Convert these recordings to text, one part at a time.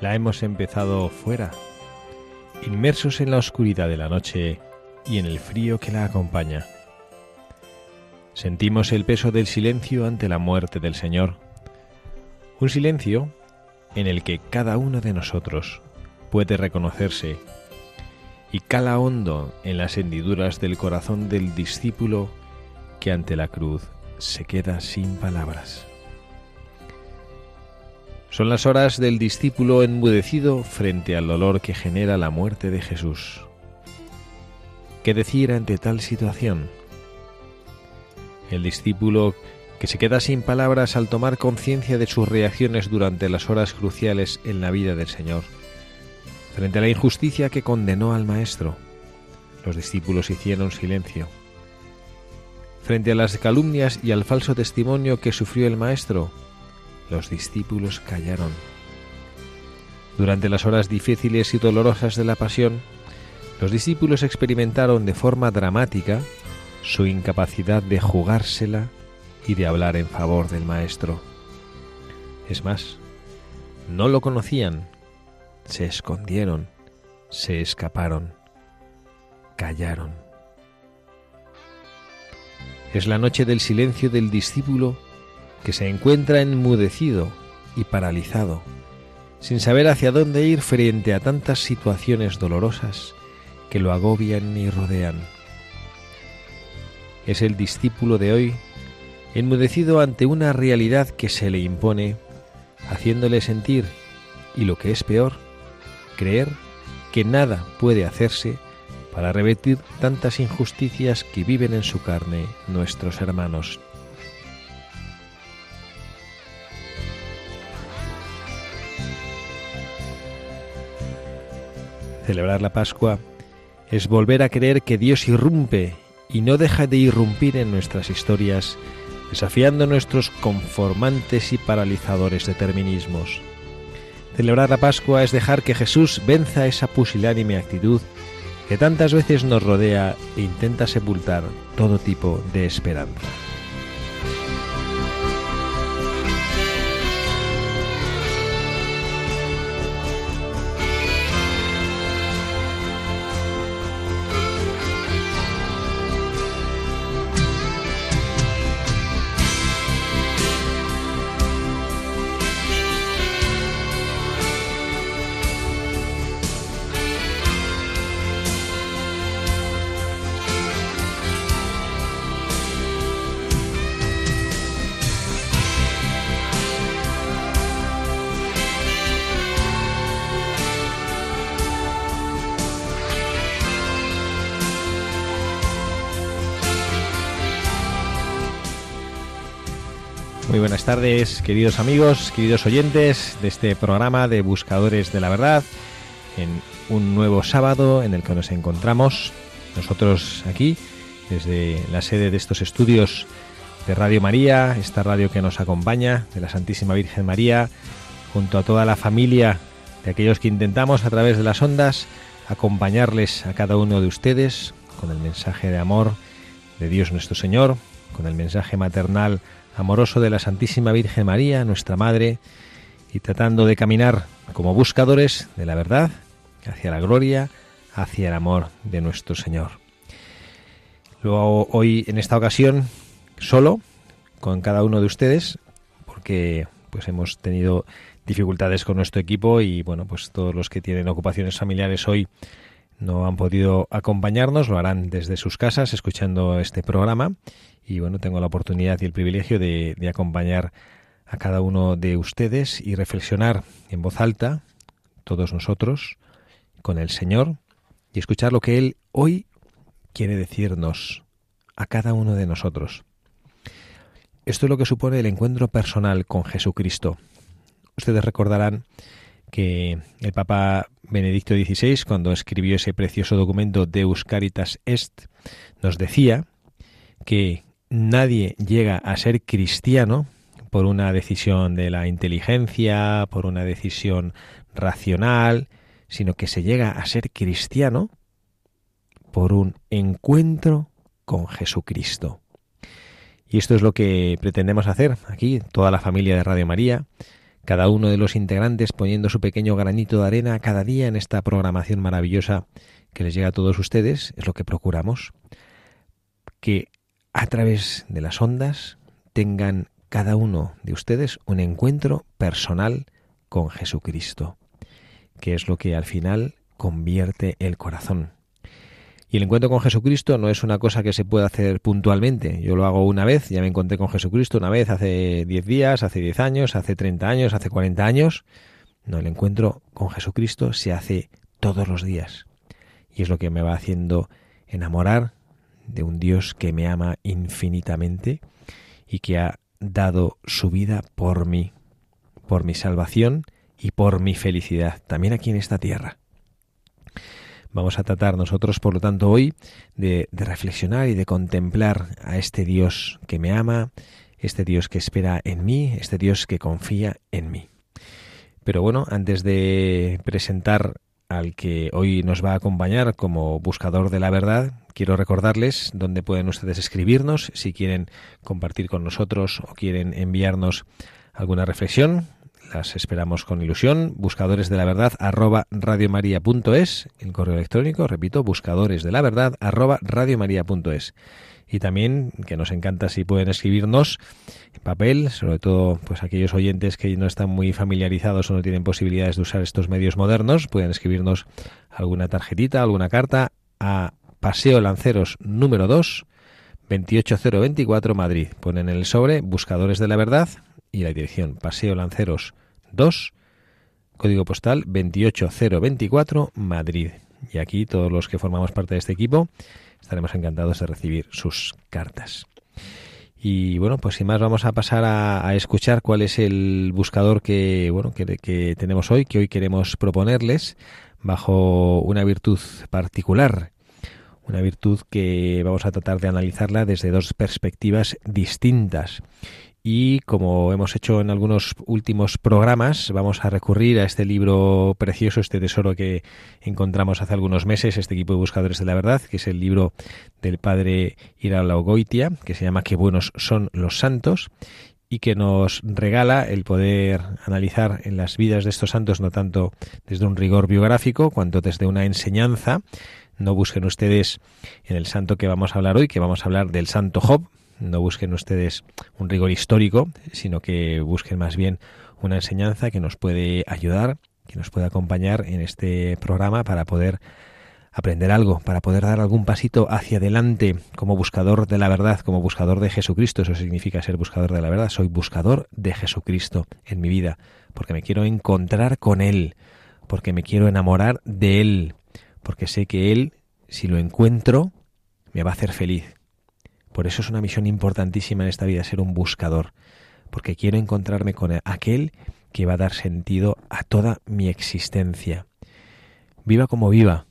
La hemos empezado fuera, inmersos en la oscuridad de la noche y en el frío que la acompaña. Sentimos el peso del silencio ante la muerte del Señor, un silencio en el que cada uno de nosotros puede reconocerse y cala hondo en las hendiduras del corazón del discípulo que ante la cruz se queda sin palabras. Son las horas del discípulo enmudecido frente al dolor que genera la muerte de Jesús. ¿Qué decir ante tal situación? El discípulo que se queda sin palabras al tomar conciencia de sus reacciones durante las horas cruciales en la vida del Señor. Frente a la injusticia que condenó al Maestro, los discípulos hicieron silencio. Frente a las calumnias y al falso testimonio que sufrió el Maestro, los discípulos callaron. Durante las horas difíciles y dolorosas de la pasión, los discípulos experimentaron de forma dramática su incapacidad de jugársela y de hablar en favor del Maestro. Es más, no lo conocían, se escondieron, se escaparon, callaron. Es la noche del silencio del discípulo que se encuentra enmudecido y paralizado, sin saber hacia dónde ir frente a tantas situaciones dolorosas que lo agobian y rodean. Es el discípulo de hoy enmudecido ante una realidad que se le impone, haciéndole sentir, y lo que es peor, creer que nada puede hacerse para revertir tantas injusticias que viven en su carne nuestros hermanos. Celebrar la Pascua es volver a creer que Dios irrumpe y no deja de irrumpir en nuestras historias, desafiando nuestros conformantes y paralizadores determinismos. Celebrar la Pascua es dejar que Jesús venza esa pusilánime actitud que tantas veces nos rodea e intenta sepultar todo tipo de esperanza. Tardes, queridos amigos, queridos oyentes de este programa de Buscadores de la Verdad, en un nuevo sábado en el que nos encontramos nosotros aquí, desde la sede de estos estudios de Radio María, esta radio que nos acompaña, de la Santísima Virgen María, junto a toda la familia de aquellos que intentamos a través de las ondas acompañarles a cada uno de ustedes con el mensaje de amor de Dios nuestro Señor, con el mensaje maternal amoroso de la Santísima Virgen María, nuestra Madre, y tratando de caminar como buscadores de la verdad hacia la gloria, hacia el amor de nuestro Señor. Luego hoy en esta ocasión solo con cada uno de ustedes porque pues hemos tenido dificultades con nuestro equipo y bueno, pues todos los que tienen ocupaciones familiares hoy no han podido acompañarnos, lo harán desde sus casas escuchando este programa y bueno, tengo la oportunidad y el privilegio de, de acompañar a cada uno de ustedes y reflexionar en voz alta, todos nosotros, con el Señor y escuchar lo que Él hoy quiere decirnos a cada uno de nosotros. Esto es lo que supone el encuentro personal con Jesucristo. Ustedes recordarán que el Papa Benedicto XVI, cuando escribió ese precioso documento Deus Caritas Est, nos decía que nadie llega a ser cristiano por una decisión de la inteligencia, por una decisión racional, sino que se llega a ser cristiano por un encuentro con Jesucristo. Y esto es lo que pretendemos hacer aquí, toda la familia de Radio María, cada uno de los integrantes poniendo su pequeño granito de arena cada día en esta programación maravillosa que les llega a todos ustedes, es lo que procuramos, que a través de las ondas tengan cada uno de ustedes un encuentro personal con Jesucristo, que es lo que al final convierte el corazón. Y el encuentro con Jesucristo no es una cosa que se pueda hacer puntualmente. Yo lo hago una vez, ya me encontré con Jesucristo una vez hace 10 días, hace 10 años, hace 30 años, hace 40 años. No, el encuentro con Jesucristo se hace todos los días. Y es lo que me va haciendo enamorar de un Dios que me ama infinitamente y que ha dado su vida por mí, por mi salvación y por mi felicidad, también aquí en esta tierra. Vamos a tratar nosotros, por lo tanto, hoy de, reflexionar y de contemplar a este Dios que me ama, este Dios que espera en mí, este Dios que confía en mí. Pero bueno, antes de presentar al que hoy nos va a acompañar como buscador de la verdad, quiero recordarles dónde pueden ustedes escribirnos si quieren compartir con nosotros o quieren enviarnos alguna reflexión las esperamos con ilusión. Buscadores de la verdad arroba radiomaria.es, el correo electrónico, repito, buscadores de la verdad arroba radiomaria.es. Y también, que nos encanta si pueden escribirnos en papel, sobre todo pues aquellos oyentes que no están muy familiarizados o no tienen posibilidades de usar estos medios modernos, pueden escribirnos alguna tarjetita, alguna carta a Paseo Lanceros número 2, 28024 Madrid. Ponen el sobre Buscadores de la Verdad y la dirección Paseo Lanceros 2, código postal 28024, Madrid. Y aquí todos los que formamos parte de este equipo estaremos encantados de recibir sus cartas. Y bueno, pues sin más vamos a pasar a, escuchar cuál es el buscador que, bueno, que, que tenemos hoy, que hoy queremos proponerles bajo una virtud particular una virtud que vamos a tratar de analizarla desde dos perspectivas distintas y como hemos hecho en algunos últimos programas, vamos a recurrir a este libro precioso, este tesoro que encontramos hace algunos meses, este equipo de buscadores de la verdad, que es el libro del padre Irala Goitia, que se llama Qué buenos son los santos y que nos regala el poder analizar en las vidas de estos santos no tanto desde un rigor biográfico cuanto desde una enseñanza. No busquen ustedes en el santo que vamos a hablar hoy, que vamos a hablar del santo Job, no busquen ustedes un rigor histórico, sino que busquen más bien una enseñanza que nos puede ayudar, que nos puede acompañar en este programa para poder aprender algo, para poder dar algún pasito hacia adelante como buscador de la verdad, como buscador de Jesucristo. Eso significa ser buscador de la verdad. Soy buscador de Jesucristo en mi vida, porque me quiero encontrar con Él, porque me quiero enamorar de Él, porque sé que Él, si lo encuentro, me va a hacer feliz, por eso es una misión importantísima en esta vida, ser un buscador, porque quiero encontrarme con aquel que va a dar sentido a toda mi existencia. Viva como viva,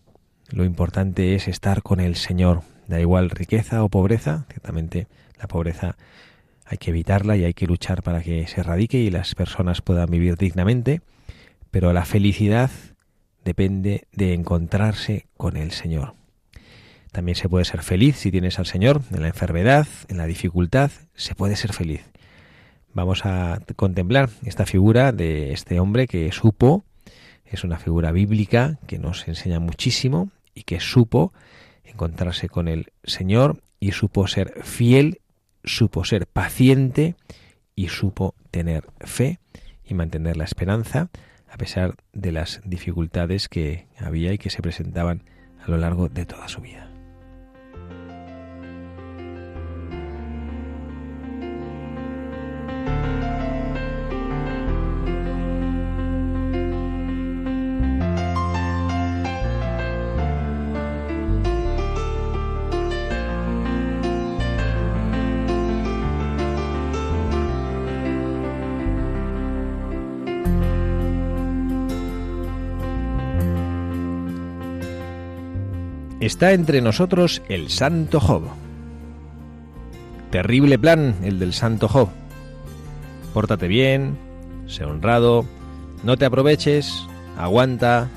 lo importante es estar con el Señor, da igual riqueza o pobreza, ciertamente la pobreza hay que evitarla y hay que luchar para que se erradique y las personas puedan vivir dignamente, pero la felicidad depende de encontrarse con el Señor. También se puede ser feliz si tienes al Señor en la enfermedad, en la dificultad, se puede ser feliz. Vamos a contemplar esta figura de este hombre que supo, es una figura bíblica que nos enseña muchísimo y que supo encontrarse con el Señor y supo ser fiel, supo ser paciente y supo tener fe y mantener la esperanza a pesar de las dificultades que había y que se presentaban a lo largo de toda su vida. Está entre nosotros el Santo Job. Terrible plan el del Santo Job. Pórtate bien, sé honrado, no te aproveches, aguanta.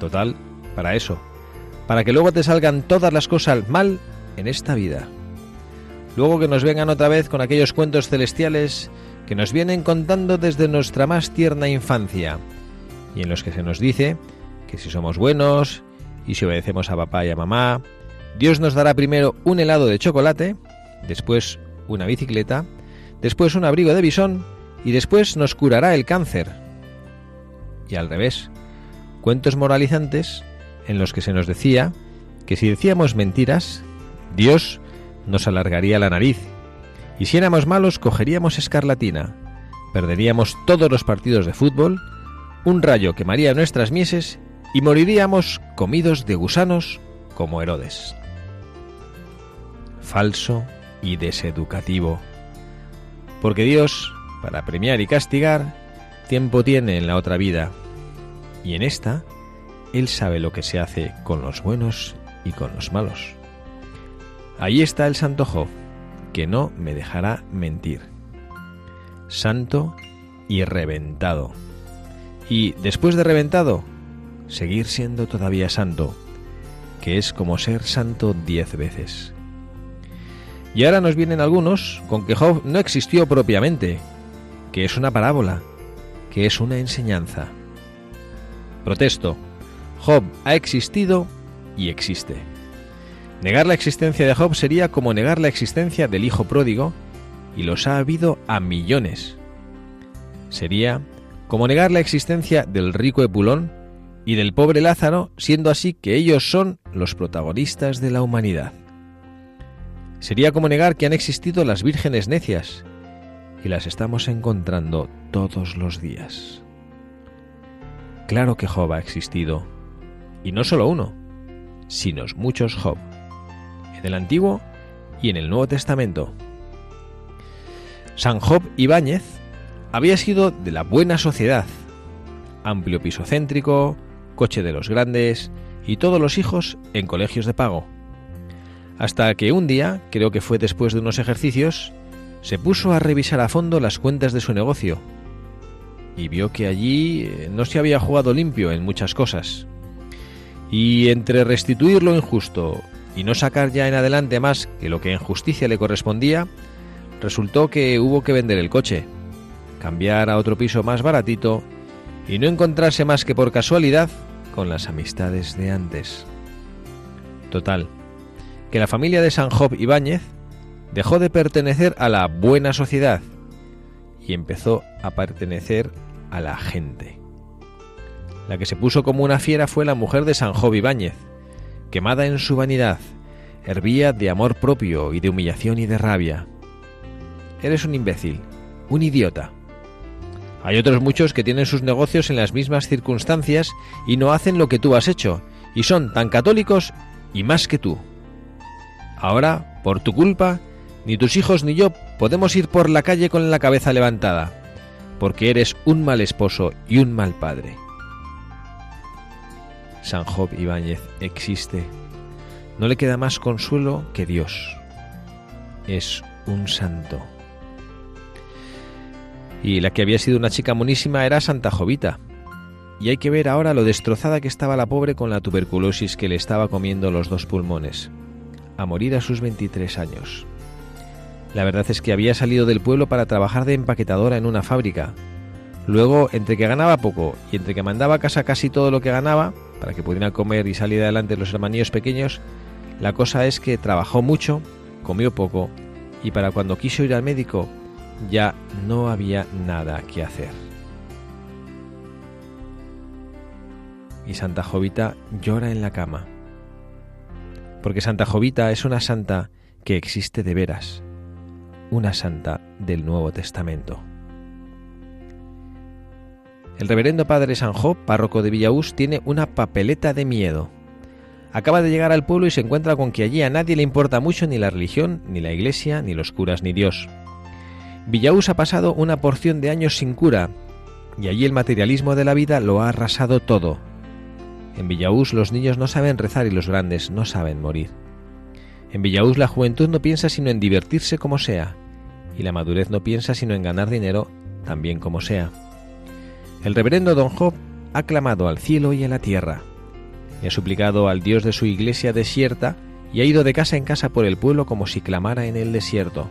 Total, para eso. Para que luego te salgan todas las cosas mal en esta vida. Luego que nos vengan otra vez con aquellos cuentos celestiales que nos vienen contando desde nuestra más tierna infancia y en los que se nos dice que si somos buenos, y si obedecemos a papá y a mamá, Dios nos dará primero un helado de chocolate, después una bicicleta, después un abrigo de bisón y después nos curará el cáncer. Y al revés, cuentos moralizantes en los que se nos decía que si decíamos mentiras, Dios nos alargaría la nariz y si éramos malos cogeríamos escarlatina, perderíamos todos los partidos de fútbol, un rayo quemaría nuestras mieses y moriríamos comidos de gusanos como Herodes. Falso y deseducativo. Porque Dios, para premiar y castigar, tiempo tiene en la otra vida, y en esta, Él sabe lo que se hace con los buenos y con los malos. Ahí está el santo Job, que no me dejará mentir. Santo y reventado. Y después de reventado, seguir siendo todavía santo, que es como ser santo diez veces. Y ahora nos vienen algunos con que Job no existió propiamente, que es una parábola, que es una enseñanza. Protesto, Job ha existido y existe. Negar la existencia de Job sería como negar la existencia del hijo pródigo, y los ha habido a millones. Sería como negar la existencia del rico Epulón, y del pobre Lázaro, siendo así que ellos son los protagonistas de la humanidad. Sería como negar que han existido las vírgenes necias, y las estamos encontrando todos los días. Claro que Job ha existido, y no solo uno, sino muchos Job, en el Antiguo y en el Nuevo Testamento. San Job Ibáñez había sido de la buena sociedad, amplio piso céntrico, coche de los grandes y todos los hijos en colegios de pago. Hasta que un día, creo que fue después de unos ejercicios, se puso a revisar a fondo las cuentas de su negocio y vio que allí eh, no se había jugado limpio en muchas cosas. Y entre restituir lo injusto y no sacar ya en adelante más que lo que en justicia le correspondía, resultó que hubo que vender el coche, cambiar a otro piso más baratito y no encontrarse más que por casualidad con las amistades de antes. Total, que la familia de San Job Ibáñez dejó de pertenecer a la buena sociedad y empezó a pertenecer a la gente. La que se puso como una fiera fue la mujer de San Job Ibáñez, quemada en su vanidad, hervía de amor propio y de humillación y de rabia. Eres un imbécil, un idiota, hay otros muchos que tienen sus negocios en las mismas circunstancias y no hacen lo que tú has hecho, y son tan católicos y más que tú. Ahora, por tu culpa, ni tus hijos ni yo podemos ir por la calle con la cabeza levantada, porque eres un mal esposo y un mal padre. San Job Ibáñez existe. No le queda más consuelo que Dios. Es un santo y la que había sido una chica monísima era Santa Jovita. Y hay que ver ahora lo destrozada que estaba la pobre con la tuberculosis que le estaba comiendo los dos pulmones, a morir a sus 23 años. La verdad es que había salido del pueblo para trabajar de empaquetadora en una fábrica. Luego, entre que ganaba poco y entre que mandaba a casa casi todo lo que ganaba, para que pudieran comer y salir adelante los hermanillos pequeños, la cosa es que trabajó mucho, comió poco, y para cuando quiso ir al médico ya no había nada que hacer. Y Santa Jovita llora en la cama, porque Santa Jovita es una santa que existe de veras, una santa del Nuevo Testamento. El reverendo padre Sanjo, párroco de Villaús, tiene una papeleta de miedo. Acaba de llegar al pueblo y se encuentra con que allí a nadie le importa mucho ni la religión, ni la iglesia, ni los curas, ni Dios. Villaús ha pasado una porción de años sin cura, y allí el materialismo de la vida lo ha arrasado todo. En Villaús los niños no saben rezar y los grandes no saben morir. En Villaús la juventud no piensa sino en divertirse como sea, y la madurez no piensa sino en ganar dinero también como sea. El reverendo don Job ha clamado al cielo y a la tierra, y ha suplicado al Dios de su iglesia desierta y ha ido de casa en casa por el pueblo como si clamara en el desierto.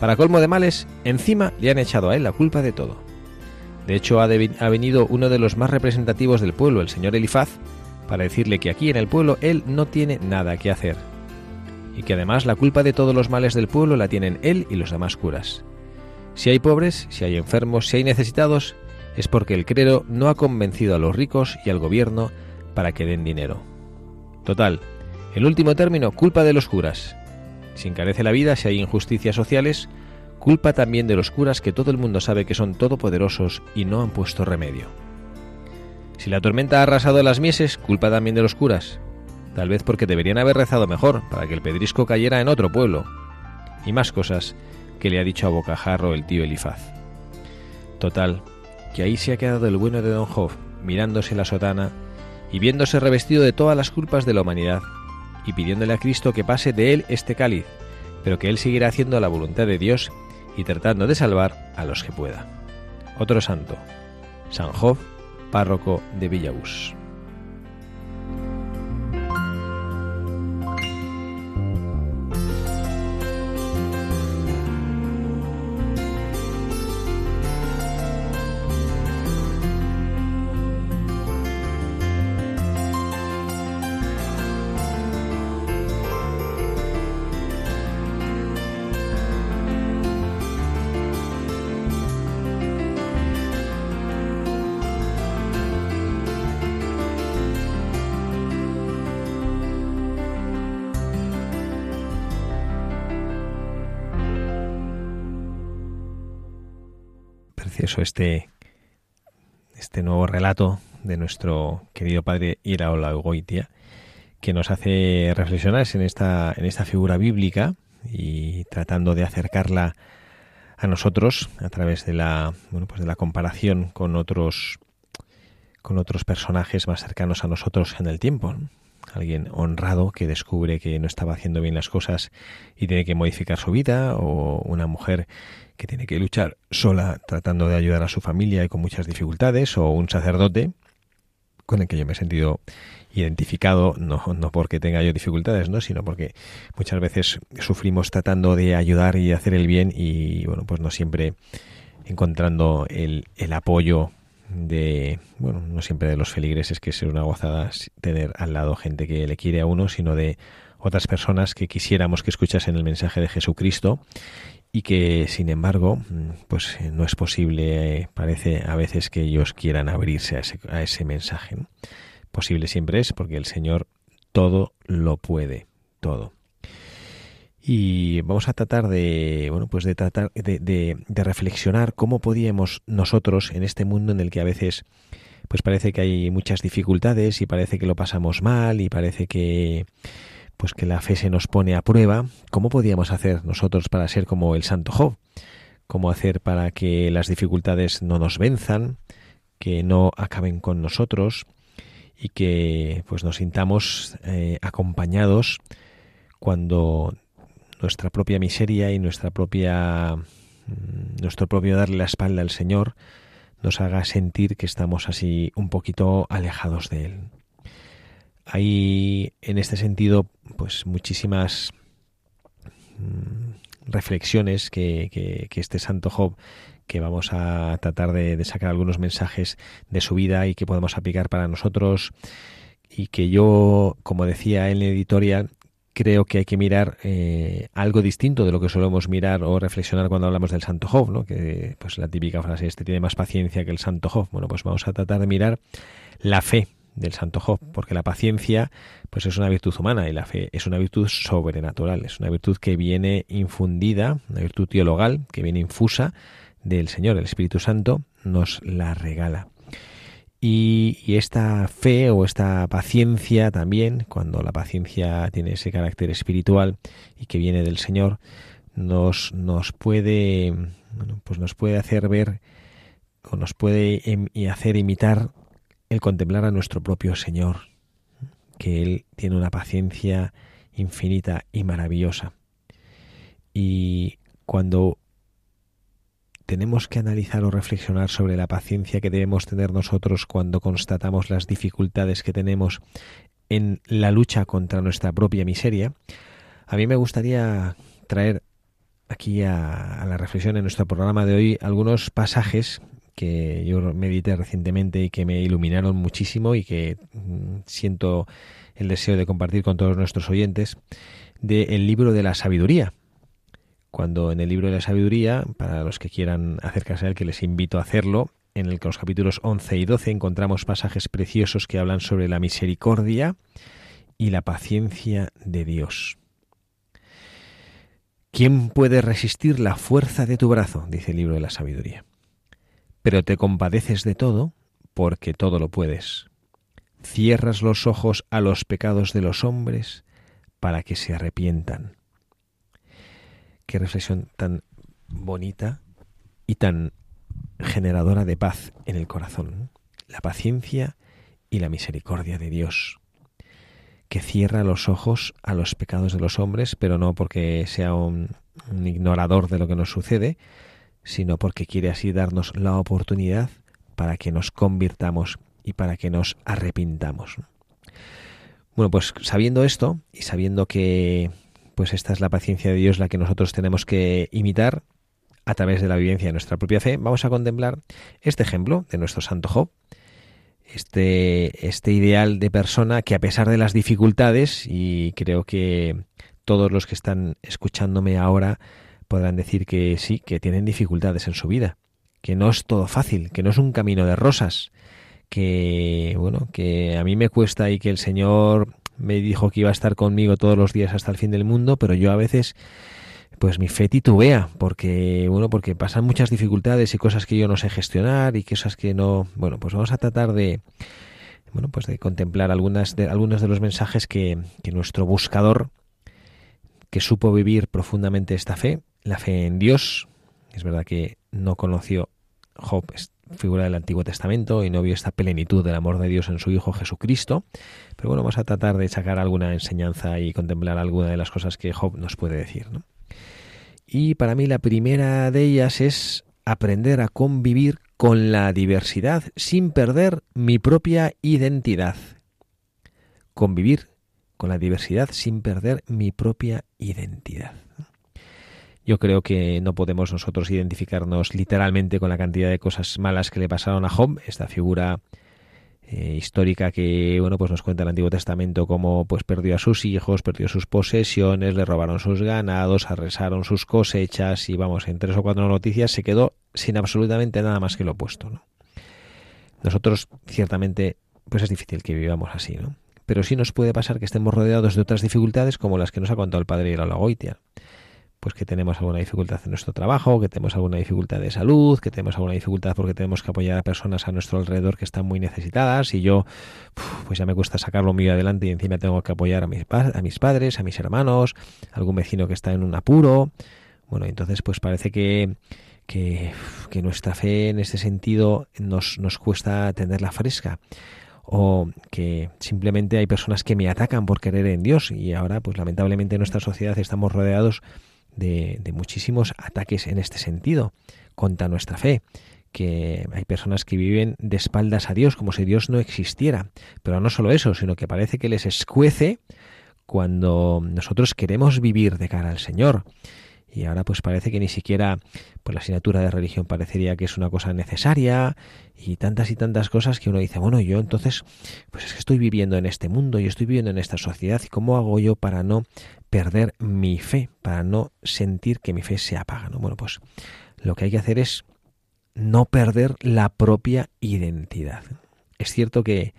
Para colmo de males, encima le han echado a él la culpa de todo. De hecho, ha, venido uno de los más representativos del pueblo, el señor Elifaz, para decirle que aquí en el pueblo él no tiene nada que hacer, y que además la culpa de todos los males del pueblo la tienen él y los demás curas. Si hay pobres, si hay enfermos, si hay necesitados, es porque el clero no ha convencido a los ricos y al gobierno para que den dinero. Total, en último término, culpa de los curas. Si encarece la vida, si hay injusticias sociales, culpa también de los curas que todo el mundo sabe que son todopoderosos y no han puesto remedio. Si la tormenta ha arrasado las mieses, culpa también de los curas, tal vez porque deberían haber rezado mejor para que el pedrisco cayera en otro pueblo. Y más cosas que le ha dicho a bocajarro el tío Elifaz. Total, que ahí se ha quedado el bueno de Don Job, mirándose la sotana y viéndose revestido de todas las culpas de la humanidad, y pidiéndole a Cristo que pase de él este cáliz, pero que él seguirá haciendo la voluntad de Dios y tratando de salvar a los que pueda. Otro santo, San Job, párroco de Villaús. Este, este nuevo relato de nuestro querido padre Iraola Goitia, que nos hace reflexionar en esta, en esta figura bíblica y tratando de acercarla a nosotros a través de la, bueno, pues de la comparación con otros, con otros personajes más cercanos a nosotros en el tiempo. Alguien honrado que descubre que no estaba haciendo bien las cosas y tiene que modificar su vida, o una mujer que tiene que luchar sola tratando de ayudar a su familia y con muchas dificultades, o un sacerdote con el que yo me he sentido identificado, no, no porque tenga yo dificultades, ¿no? sino porque muchas veces sufrimos tratando de ayudar y hacer el bien y bueno, pues no siempre encontrando el, el apoyo de, bueno, no siempre de los feligreses, que es una gozada tener al lado gente que le quiere a uno, sino de otras personas que quisiéramos que escuchasen el mensaje de Jesucristo y que sin embargo mm, pues eh, no es posible eh, parece a veces que ellos quieran abrirse a ese, a ese mensaje posible siempre es porque el Señor todo lo puede todo y vamos a tratar de bueno pues de tratar de, reflexionar cómo podíamos nosotros en este mundo en el que a veces pues parece que hay muchas dificultades y parece que lo pasamos mal y parece que pues que la fe se nos pone a prueba, ¿cómo podíamos hacer nosotros para ser como el santo Job? ¿Cómo hacer para que las dificultades no nos venzan, que no acaben con nosotros y que pues nos sintamos eh, acompañados cuando nuestra propia miseria y nuestra propia mm, nuestro propio darle la espalda al Señor nos haga sentir que estamos así un poquito alejados de él. Hay en este sentido pues muchísimas mm, reflexiones que, que, este santo Job que vamos a tratar de, sacar algunos mensajes de su vida y que podemos aplicar para nosotros y que yo, como decía en la editorial, creo que hay que mirar eh, algo distinto de lo que solemos mirar o reflexionar cuando hablamos del Santo Job, ¿no? Que pues la típica frase este tiene más paciencia que el Santo Job. Bueno, pues vamos a tratar de mirar la fe del santo Job, porque la paciencia pues es una virtud humana y la fe es una virtud sobrenatural, es una virtud que viene infundida, una virtud teologal que viene infusa del Señor, el Espíritu Santo nos la regala. Y, y, esta fe o esta paciencia también, cuando la paciencia tiene ese carácter espiritual y que viene del Señor, nos, nos puede pues nos puede hacer ver o nos puede hacer imitar el contemplar a nuestro propio Señor, que Él tiene una paciencia infinita y maravillosa. Y cuando tenemos que analizar o reflexionar sobre la paciencia que debemos tener nosotros cuando constatamos las dificultades que tenemos en la lucha contra nuestra propia miseria, a mí me gustaría traer aquí a, la reflexión en nuestro programa de hoy algunos pasajes que yo medité recientemente y que me iluminaron muchísimo y que mm, siento el deseo de compartir con todos nuestros oyentes del libro de la sabiduría. Cuando en el libro de la sabiduría, para los que quieran acercarse a él, que les invito a hacerlo, en el que los capítulos 11 y 12 encontramos pasajes preciosos que hablan sobre la misericordia y la paciencia de Dios. ¿Quién puede resistir la fuerza de tu brazo? dice el libro de la sabiduría. Pero te compadeces de todo porque todo lo puedes. Cierras los ojos a los pecados de los hombres para que se arrepientan. Qué reflexión tan bonita y tan generadora de paz en el corazón. La paciencia y la misericordia de Dios que cierra los ojos a los pecados de los hombres, pero no porque sea un, ignorador de lo que nos sucede, sino porque quiere así darnos la oportunidad para que nos convirtamos y para que nos arrepintamos. Bueno, pues sabiendo esto y sabiendo que pues esta es la paciencia de Dios la que nosotros tenemos que imitar a través de la vivencia de nuestra propia fe, vamos a contemplar este ejemplo de nuestro santo Job, este, este ideal de persona que a pesar de las dificultades, y creo que todos los que están escuchándome ahora podrán decir que sí, que tienen dificultades en su vida, que no es todo fácil, que no es un camino de rosas, que bueno, que a mí me cuesta y que el Señor me dijo que iba a estar conmigo todos los días hasta el fin del mundo, pero yo a veces pues mi fe titubea, porque, bueno, porque pasan muchas dificultades y cosas que yo no sé gestionar y cosas que no, bueno, pues vamos a tratar de, bueno, pues de contemplar algunas de, algunos de los mensajes que, que nuestro buscador, que supo vivir profundamente esta fe, la fe en Dios, es verdad que no conoció Job, figura del Antiguo Testamento y no vio esta plenitud del amor de Dios en su Hijo Jesucristo. Pero bueno, vamos a tratar de sacar alguna enseñanza y contemplar alguna de las cosas que Job nos puede decir. ¿no? Y para mí la primera de ellas es aprender a convivir con la diversidad sin perder mi propia identidad. Convivir con la diversidad sin perder mi propia identidad. Yo creo que no podemos nosotros identificarnos literalmente con la cantidad de cosas malas que le pasaron a Job, esta figura eh, histórica que bueno pues nos cuenta el Antiguo Testamento cómo pues perdió a sus hijos, perdió sus posesiones, le robaron sus ganados, arresaron sus cosechas y vamos en tres o cuatro noticias se quedó sin absolutamente nada más que lo opuesto. ¿no? Nosotros ciertamente pues es difícil que vivamos así, ¿no? Pero sí nos puede pasar que estemos rodeados de otras dificultades como las que nos ha contado el padre Goitia pues que tenemos alguna dificultad en nuestro trabajo, que tenemos alguna dificultad de salud, que tenemos alguna dificultad porque tenemos que apoyar a personas a nuestro alrededor que están muy necesitadas y yo pues ya me cuesta sacarlo mío adelante y encima tengo que apoyar a mis, a mis padres, a mis hermanos, a algún vecino que está en un apuro. Bueno, entonces pues parece que, que, que nuestra fe en este sentido nos, nos cuesta tenerla fresca o que simplemente hay personas que me atacan por querer en Dios y ahora pues lamentablemente en nuestra sociedad estamos rodeados de, muchísimos ataques en este sentido contra nuestra fe que hay personas que viven de espaldas a Dios como si Dios no existiera. Pero no solo eso, sino que parece que les escuece cuando nosotros queremos vivir de cara al Señor. Y ahora pues parece que ni siquiera pues la asignatura de religión parecería que es una cosa necesaria y tantas y tantas cosas que uno dice, bueno, yo entonces pues es que estoy viviendo en este mundo y estoy viviendo en esta sociedad y cómo hago yo para no perder mi fe, para no sentir que mi fe se apaga. ¿no? Bueno, pues lo que hay que hacer es no perder la propia identidad. Es cierto que,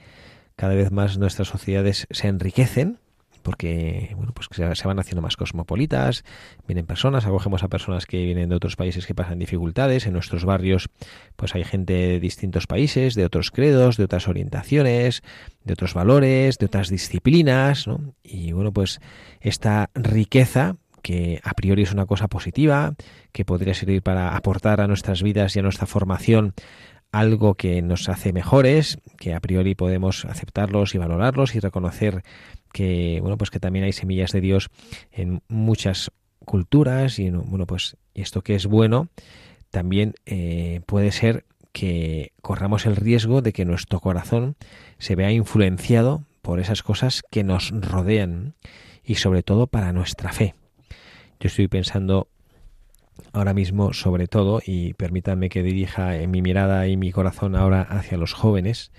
cada vez más nuestras sociedades se enriquecen porque bueno, pues se van haciendo más cosmopolitas, vienen personas, acogemos a personas que vienen de otros países que pasan dificultades, en nuestros barrios pues hay gente de distintos países, de otros credos, de otras orientaciones, de otros valores, de otras disciplinas, ¿no? Y bueno, pues esta riqueza que a priori es una cosa positiva, que podría servir para aportar a nuestras vidas y a nuestra formación algo que nos hace mejores, que a priori podemos aceptarlos y valorarlos y reconocer que bueno pues que también hay semillas de Dios en muchas culturas y bueno pues esto que es bueno también eh, puede ser que corramos el riesgo de que nuestro corazón se vea influenciado por esas cosas que nos rodean y sobre todo para nuestra fe. Yo estoy pensando ahora mismo sobre todo y permítanme que dirija en mi mirada y mi corazón ahora hacia los jóvenes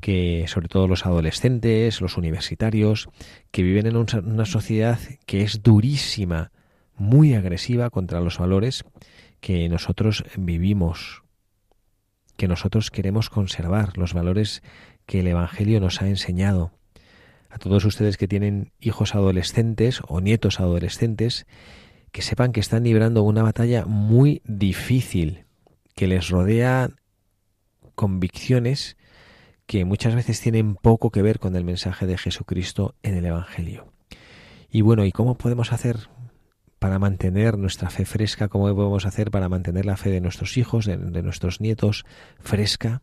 que sobre todo los adolescentes, los universitarios, que viven en una sociedad que es durísima, muy agresiva contra los valores que nosotros vivimos, que nosotros queremos conservar, los valores que el Evangelio nos ha enseñado. A todos ustedes que tienen hijos adolescentes o nietos adolescentes, que sepan que están librando una batalla muy difícil, que les rodea convicciones que muchas veces tienen poco que ver con el mensaje de Jesucristo en el Evangelio. Y bueno, ¿y cómo podemos hacer para mantener nuestra fe fresca? ¿Cómo podemos hacer para mantener la fe de nuestros hijos, de, nuestros nietos fresca?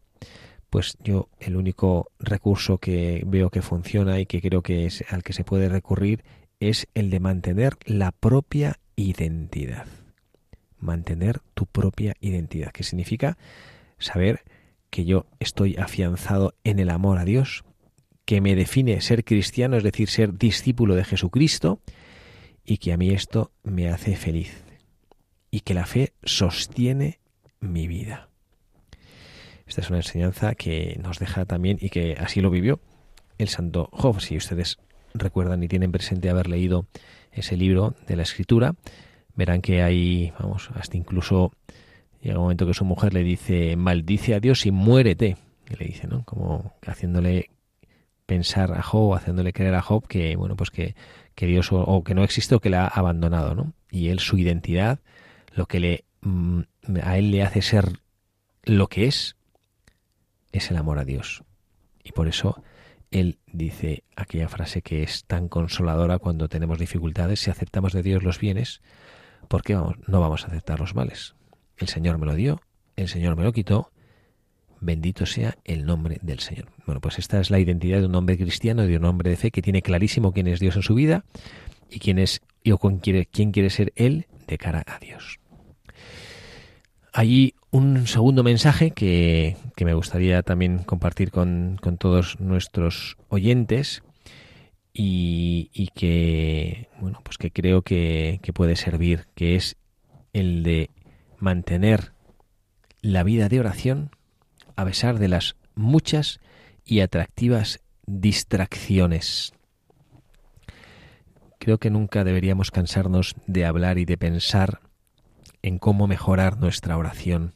Pues yo el único recurso que veo que funciona y que creo que es al que se puede recurrir es el de mantener la propia identidad. Mantener tu propia identidad, que significa saber que yo estoy afianzado en el amor a Dios, que me define ser cristiano, es decir, ser discípulo de Jesucristo, y que a mí esto me hace feliz, y que la fe sostiene mi vida. Esta es una enseñanza que nos deja también y que así lo vivió el santo Job. Si ustedes recuerdan y tienen presente haber leído ese libro de la escritura, verán que hay, vamos, hasta incluso Llega un momento que su mujer le dice, maldice a Dios y muérete. Y le dice, ¿no? Como haciéndole pensar a Job, haciéndole creer a Job que, bueno, pues que, que Dios o, que no existe o que le ha abandonado, ¿no? Y él, su identidad, lo que le, mm, a él le hace ser lo que es, es el amor a Dios. Y por eso él dice aquella frase que es tan consoladora cuando tenemos dificultades, si aceptamos de Dios los bienes, ¿por qué vamos, no vamos a aceptar los males? El Señor me lo dio, el Señor me lo quitó, bendito sea el nombre del Señor. Bueno, pues esta es la identidad de un hombre cristiano, de un hombre de fe que tiene clarísimo quién es Dios en su vida y quién es o con quién, quién quiere ser él de cara a Dios. Hay un segundo mensaje que, me gustaría también compartir con, todos nuestros oyentes y, que bueno pues que creo que, que puede servir, que es el de mantener la vida de oración a pesar de las muchas y atractivas distracciones. Creo que nunca deberíamos cansarnos de hablar y de pensar en cómo mejorar nuestra oración.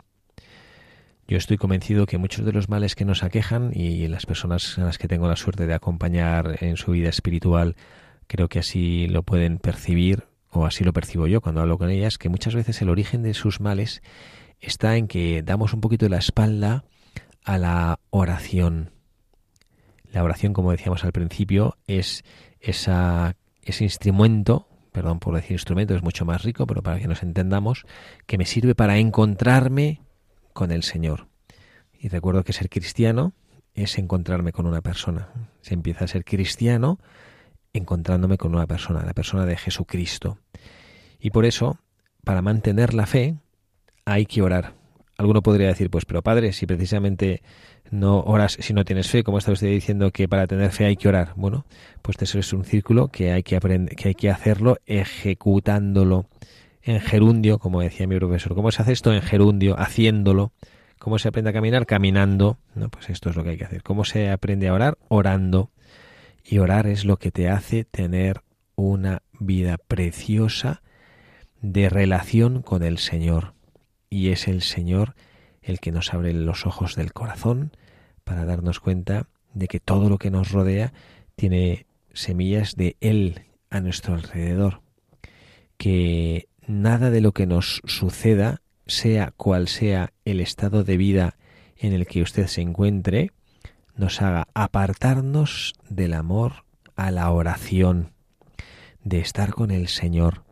Yo estoy convencido que muchos de los males que nos aquejan y las personas a las que tengo la suerte de acompañar en su vida espiritual creo que así lo pueden percibir o así lo percibo yo cuando hablo con ellas, que muchas veces el origen de sus males está en que damos un poquito de la espalda a la oración. La oración, como decíamos al principio, es esa, ese instrumento, perdón por decir instrumento, es mucho más rico, pero para que nos entendamos, que me sirve para encontrarme con el Señor. Y recuerdo que ser cristiano es encontrarme con una persona. Se empieza a ser cristiano encontrándome con una persona, la persona de Jesucristo. Y por eso, para mantener la fe, hay que orar. Alguno podría decir, pues, pero padre, si precisamente no oras si no tienes fe, como está usted diciendo que para tener fe hay que orar. Bueno, pues eso es un círculo que hay que aprender, que hay que hacerlo ejecutándolo en gerundio, como decía mi profesor. ¿Cómo se hace esto en gerundio? Haciéndolo. ¿Cómo se aprende a caminar? Caminando. No, pues esto es lo que hay que hacer. ¿Cómo se aprende a orar? Orando. Y orar es lo que te hace tener una vida preciosa de relación con el Señor. Y es el Señor el que nos abre los ojos del corazón para darnos cuenta de que todo lo que nos rodea tiene semillas de Él a nuestro alrededor, que nada de lo que nos suceda, sea cual sea el estado de vida en el que usted se encuentre, nos haga apartarnos del amor a la oración, de estar con el Señor,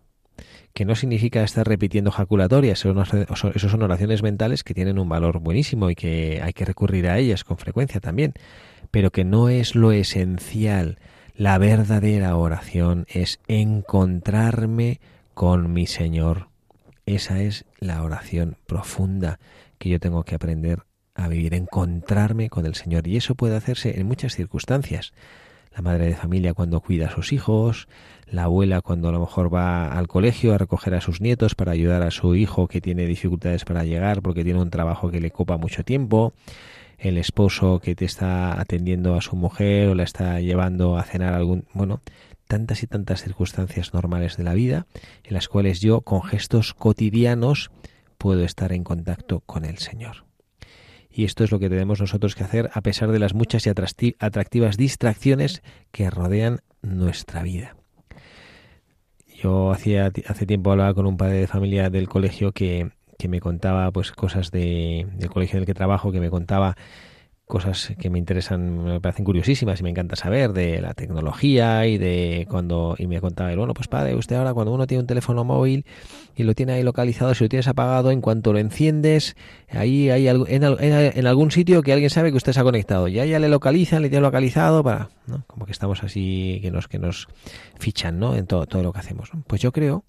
que no significa estar repitiendo jaculatorias, eso son oraciones mentales que tienen un valor buenísimo y que hay que recurrir a ellas con frecuencia también, pero que no es lo esencial. La verdadera oración es encontrarme con mi Señor. Esa es la oración profunda que yo tengo que aprender a vivir, encontrarme con el Señor. Y eso puede hacerse en muchas circunstancias. La madre de familia cuando cuida a sus hijos, la abuela cuando a lo mejor va al colegio a recoger a sus nietos para ayudar a su hijo que tiene dificultades para llegar porque tiene un trabajo que le copa mucho tiempo, el esposo que te está atendiendo a su mujer o la está llevando a cenar algún, bueno, tantas y tantas circunstancias normales de la vida en las cuales yo con gestos cotidianos puedo estar en contacto con el Señor. Y esto es lo que tenemos nosotros que hacer a pesar de las muchas y atractivas distracciones que rodean nuestra vida. Yo hacía, hace tiempo hablaba con un padre de familia del colegio que, que me contaba pues cosas de, del colegio en el que trabajo, que me contaba cosas que me interesan, me parecen curiosísimas y me encanta saber de la tecnología y de cuando, y me contaba él, bueno, pues padre, usted ahora cuando uno tiene un teléfono móvil y lo tiene ahí localizado, si lo tienes apagado, en cuanto lo enciendes, ahí hay algo, en, en, algún sitio que alguien sabe que usted se ha conectado, ya ya le localizan, le tiene localizado para, ¿no? Como que estamos así, que nos, que nos fichan, ¿no? En todo, todo lo que hacemos. Pues yo creo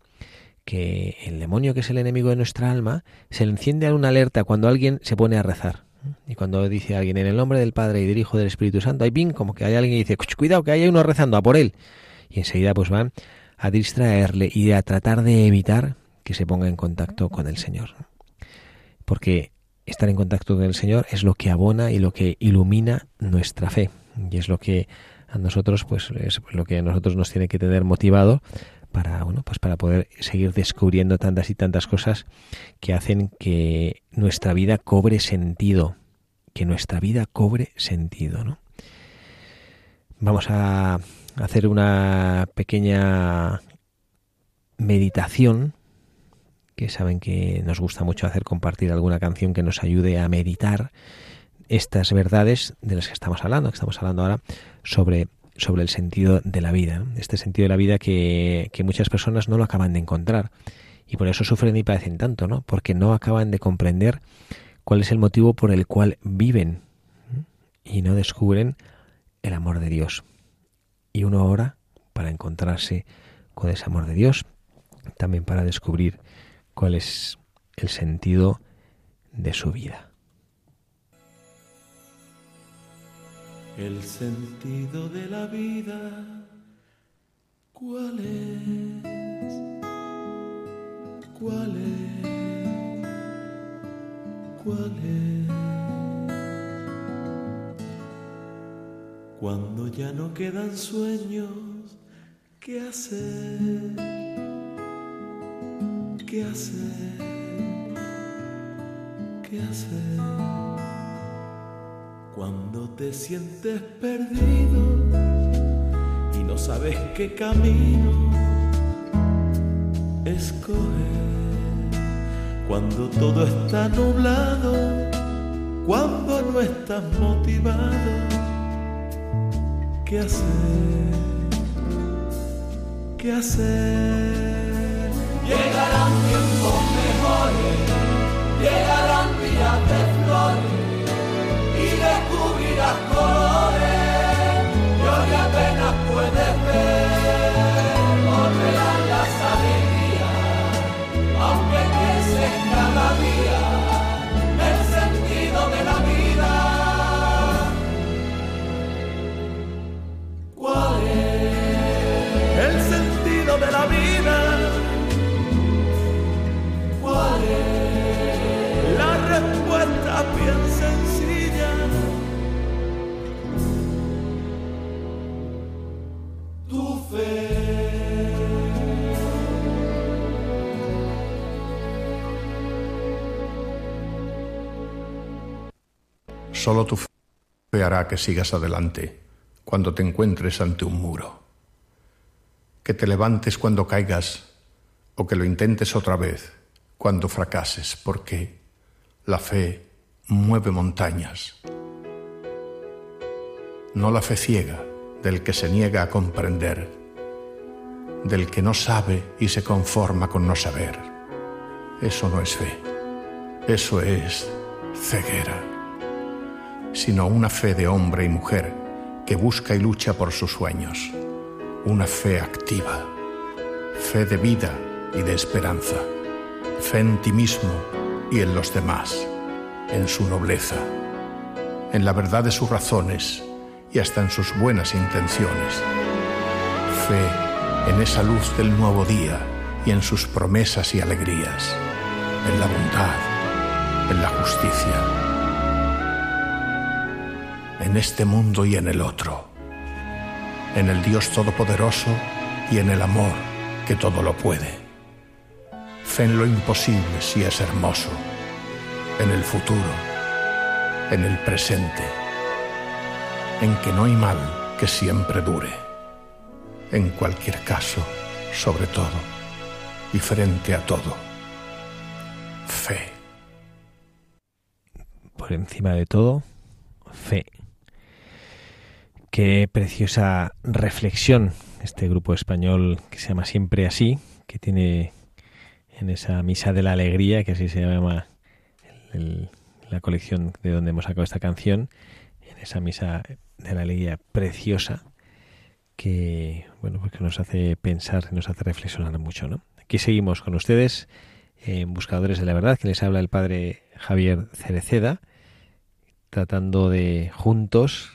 que el demonio que es el enemigo de nuestra alma se le enciende a una alerta cuando alguien se pone a rezar y cuando dice alguien en el nombre del Padre y del Hijo del Espíritu Santo, hay ping, como que hay alguien que dice, cuidado, que hay uno rezando a por él. Y enseguida pues van a distraerle y a tratar de evitar que se ponga en contacto con el Señor. Porque estar en contacto con el Señor es lo que abona y lo que ilumina nuestra fe. Y es lo que a nosotros, pues es lo que a nosotros nos tiene que tener motivado para, bueno, pues para poder seguir descubriendo tantas y tantas cosas que hacen que nuestra vida cobre sentido, que nuestra vida cobre sentido, ¿no? Vamos a hacer una pequeña meditación que saben que nos gusta mucho hacer compartir alguna canción que nos ayude a meditar estas verdades de las que estamos hablando, que estamos hablando ahora sobre sobre el sentido de la vida, este sentido de la vida que, que, muchas personas no lo acaban de encontrar y por eso sufren y padecen tanto, ¿no? Porque no acaban de comprender cuál es el motivo por el cual viven y no descubren el amor de Dios. Y uno ora para encontrarse con ese amor de Dios, también para descubrir cuál es el sentido de su vida. El sentido de la vida, ¿cuál es? ¿Cuál es? ¿Cuál es? Cuando ya no quedan sueños, ¿qué hacer? ¿Qué hacer? ¿Qué hacer? Cuando te sientes perdido y no sabes qué camino escoger. Cuando todo está nublado, cuando no estás motivado, ¿qué hacer? ¿Qué hacer? Llegarán tiempos mejores, llegarán días de flores Solo tu fe hará que sigas adelante cuando te encuentres ante un muro. Que te levantes cuando caigas o que lo intentes otra vez cuando fracases, porque la fe mueve montañas. No la fe ciega del que se niega a comprender, del que no sabe y se conforma con no saber. Eso no es fe, eso es ceguera, sino una fe de hombre y mujer que busca y lucha por sus sueños, una fe activa, fe de vida y de esperanza, fe en ti mismo y en los demás, en su nobleza, en la verdad de sus razones y hasta en sus buenas intenciones. Fe en esa luz del nuevo día y en sus promesas y alegrías, en la bondad, en la justicia, en este mundo y en el otro, en el Dios Todopoderoso y en el amor que todo lo puede. Fe en lo imposible si es hermoso, en el futuro, en el presente en que no hay mal que siempre dure. En cualquier caso, sobre todo, y frente a todo, fe. Por encima de todo, fe. Qué preciosa reflexión este grupo español que se llama Siempre Así, que tiene en esa misa de la alegría, que así se llama la colección de donde hemos sacado esta canción, en esa misa de la alegría preciosa que bueno pues nos hace pensar nos hace reflexionar mucho ¿no? aquí seguimos con ustedes en buscadores de la verdad que les habla el padre Javier Cereceda tratando de juntos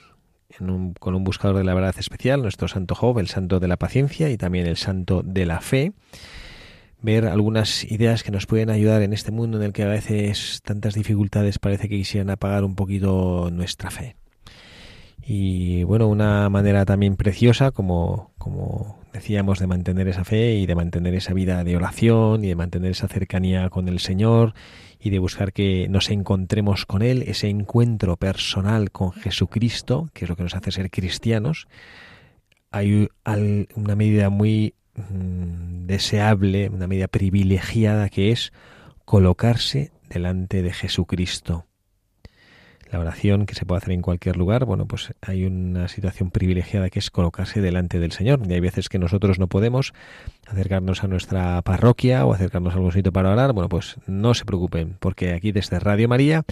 con un buscador de la verdad especial nuestro santo Job el santo de la paciencia y también el santo de la fe. Ver algunas ideas que nos pueden ayudar en este mundo en el que a veces tantas dificultades parece que quisieran apagar un poquito nuestra fe. Y bueno, una manera también preciosa, como, como decíamos, de mantener esa fe y de mantener esa vida de oración y de mantener esa cercanía con el Señor y de buscar que nos encontremos con Él, ese encuentro personal con Jesucristo, que es lo que nos hace ser cristianos. Hay una medida muy mm, deseable, una medida privilegiada que es colocarse delante de Jesucristo la oración que se puede hacer en cualquier lugar, bueno, pues hay una situación privilegiada que es colocarse delante del Señor. Y hay veces que nosotros no podemos acercarnos a nuestra parroquia o acercarnos a algún sitio para orar. Bueno, pues no se preocupen, porque aquí desde Radio María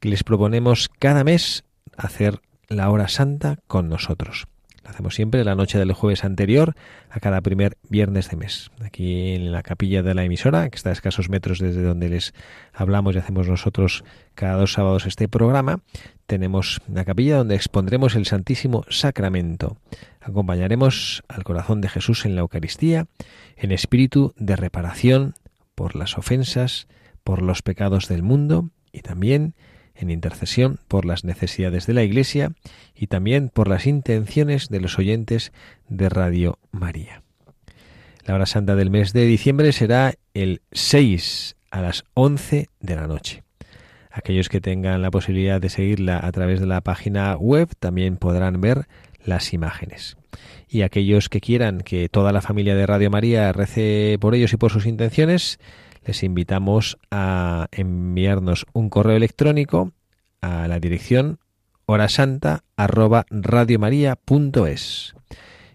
les proponemos cada mes hacer la hora santa con nosotros. Hacemos siempre la noche del jueves anterior a cada primer viernes de mes. Aquí en la capilla de la emisora, que está a escasos metros desde donde les hablamos y hacemos nosotros cada dos sábados este programa, tenemos una capilla donde expondremos el Santísimo Sacramento. Acompañaremos al corazón de Jesús en la Eucaristía, en espíritu de reparación por las ofensas, por los pecados del mundo y también en intercesión por las necesidades de la Iglesia y también por las intenciones de los oyentes de Radio María. La hora santa del mes de diciembre será el 6 a las 11 de la noche. Aquellos que tengan la posibilidad de seguirla a través de la página web también podrán ver las imágenes. Y aquellos que quieran que toda la familia de Radio María rece por ellos y por sus intenciones, les invitamos a enviarnos un correo electrónico a la dirección horasanta@radiomaria.es.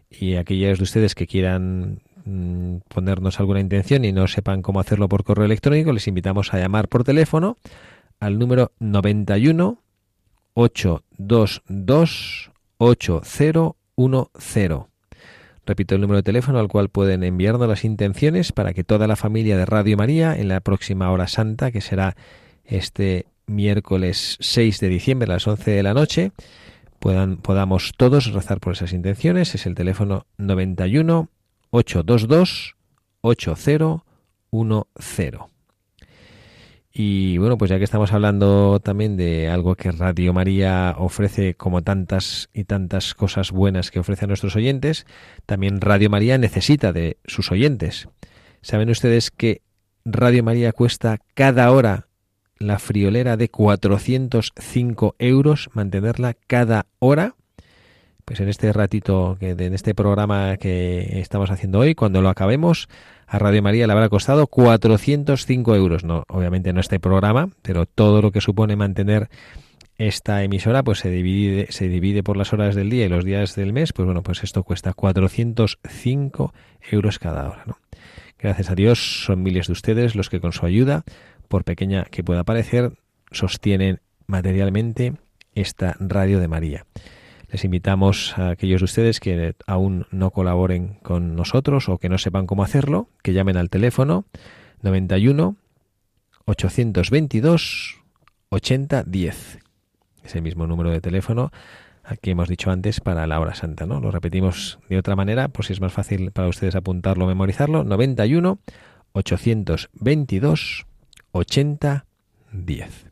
Y aquellos de ustedes que quieran mm, ponernos alguna intención y no sepan cómo hacerlo por correo electrónico, les invitamos a llamar por teléfono al número 91 822 8010 Repito el número de teléfono al cual pueden enviarnos las intenciones para que toda la familia de Radio María en la próxima hora santa, que será este miércoles 6 de diciembre a las 11 de la noche, puedan, podamos todos rezar por esas intenciones. Es el teléfono 91 822 8010. Y bueno, pues ya que estamos hablando también de algo que Radio María ofrece como tantas y tantas cosas buenas que ofrece a nuestros oyentes, también Radio María necesita de sus oyentes. ¿Saben ustedes que Radio María cuesta cada hora la friolera de 405 euros, mantenerla cada hora. Pues en este ratito, en este programa que estamos haciendo hoy, cuando lo acabemos, a Radio María le habrá costado 405 euros. No, obviamente no este programa, pero todo lo que supone mantener esta emisora pues se divide, se divide por las horas del día y los días del mes, pues bueno, pues esto cuesta 405 euros cada hora. Gracias a Dios son miles de ustedes los que con su ayuda, por pequeña que pueda parecer, sostienen materialmente esta radio de María. Les invitamos a aquellos de ustedes que aún no colaboren con nosotros o que no sepan cómo hacerlo, que llamen al teléfono 91 822 8010 ese mismo número de teléfono que hemos dicho antes para la hora santa, ¿no? Lo repetimos de otra manera, por si es más fácil para ustedes apuntarlo o memorizarlo, 91 822 80 10.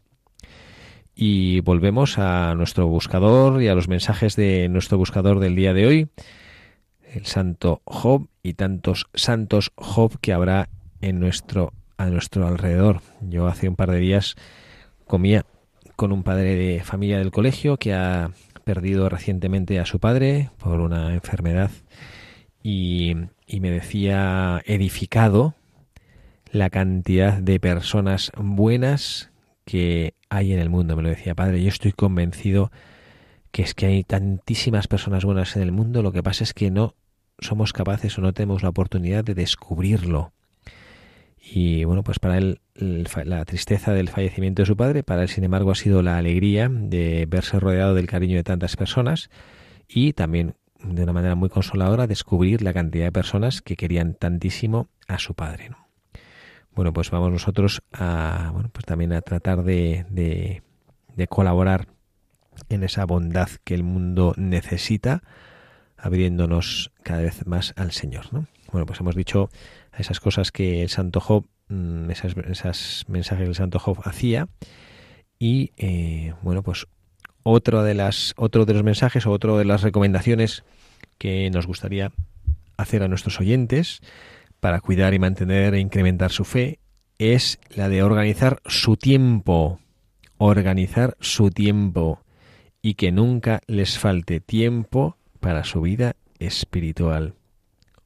Y volvemos a nuestro buscador y a los mensajes de nuestro buscador del día de hoy, el santo Job y tantos santos Job que habrá en nuestro a nuestro alrededor. Yo hace un par de días comía con un padre de familia del colegio que ha perdido recientemente a su padre por una enfermedad y, me decía edificado la cantidad de personas buenas que hay en el mundo. Me lo decía, padre, yo estoy convencido que es que hay tantísimas personas buenas en el mundo, lo que pasa es que no somos capaces o no tenemos la oportunidad de descubrirlo. Y bueno, pues para él la tristeza del fallecimiento de su padre, para él sin embargo ha sido la alegría de verse rodeado del cariño de tantas personas y también de una manera muy consoladora descubrir la cantidad de personas que querían tantísimo a su padre. Bueno, pues vamos nosotros a, bueno, pues también a tratar de, de, de colaborar en esa bondad que el mundo necesita, abriéndonos cada vez más al Señor. ¿no? Bueno, pues hemos dicho esas cosas que el Santo Job, mm, esas, mensajes que el Santo Job hacía. Y eh, bueno, pues otro de las, otro de los mensajes o otro de las recomendaciones que nos gustaría hacer a nuestros oyentes para cuidar y mantener e incrementar su fe es la de organizar su tiempo, organizar su tiempo y que nunca les falte tiempo para su vida espiritual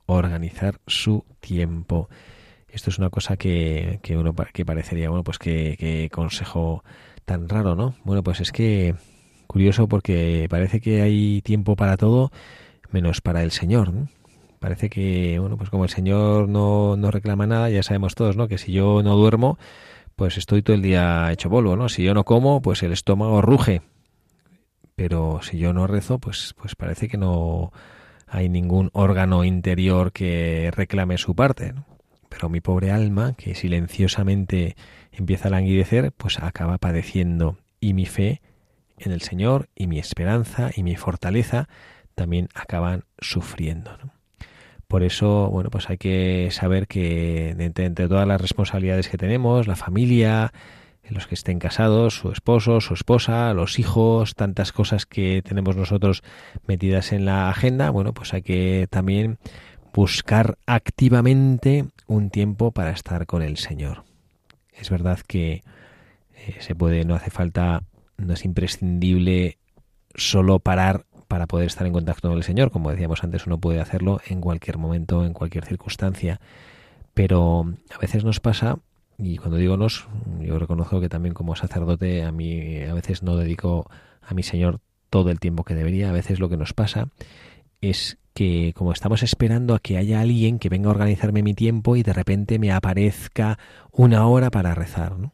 organizar su tiempo. Esto es una cosa que, que uno que parecería, bueno, pues que, consejo tan raro, ¿no? Bueno, pues es que curioso porque parece que hay tiempo para todo menos para el Señor, Parece que, bueno, pues como el Señor no, no reclama nada, ya sabemos todos, ¿no? Que si yo no duermo, pues estoy todo el día hecho polvo, ¿no? Si yo no como, pues el estómago ruge. Pero si yo no rezo, pues, pues parece que no, hay ningún órgano interior que reclame su parte. Pero mi pobre alma, que silenciosamente empieza a languidecer, pues acaba padeciendo. Y mi fe en el Señor y mi esperanza y mi fortaleza también acaban sufriendo. Por eso, bueno, pues hay que saber que entre, todas las responsabilidades que tenemos, la familia, los que estén casados, su esposo, su esposa, los hijos, tantas cosas que tenemos nosotros metidas en la agenda, bueno, pues hay que también buscar activamente un tiempo para estar con el Señor. Es verdad que eh, se puede, no hace falta, no es imprescindible solo parar para poder estar en contacto con el Señor. Como decíamos antes, uno puede hacerlo en cualquier momento, en cualquier circunstancia. Pero a veces nos pasa y cuando digo nos, yo reconozco que también como sacerdote a mí a veces no dedico a mi Señor todo el tiempo que debería. A veces lo que nos pasa es que como estamos esperando a que haya alguien que venga a organizarme mi tiempo y de repente me aparezca una hora para rezar, ¿no?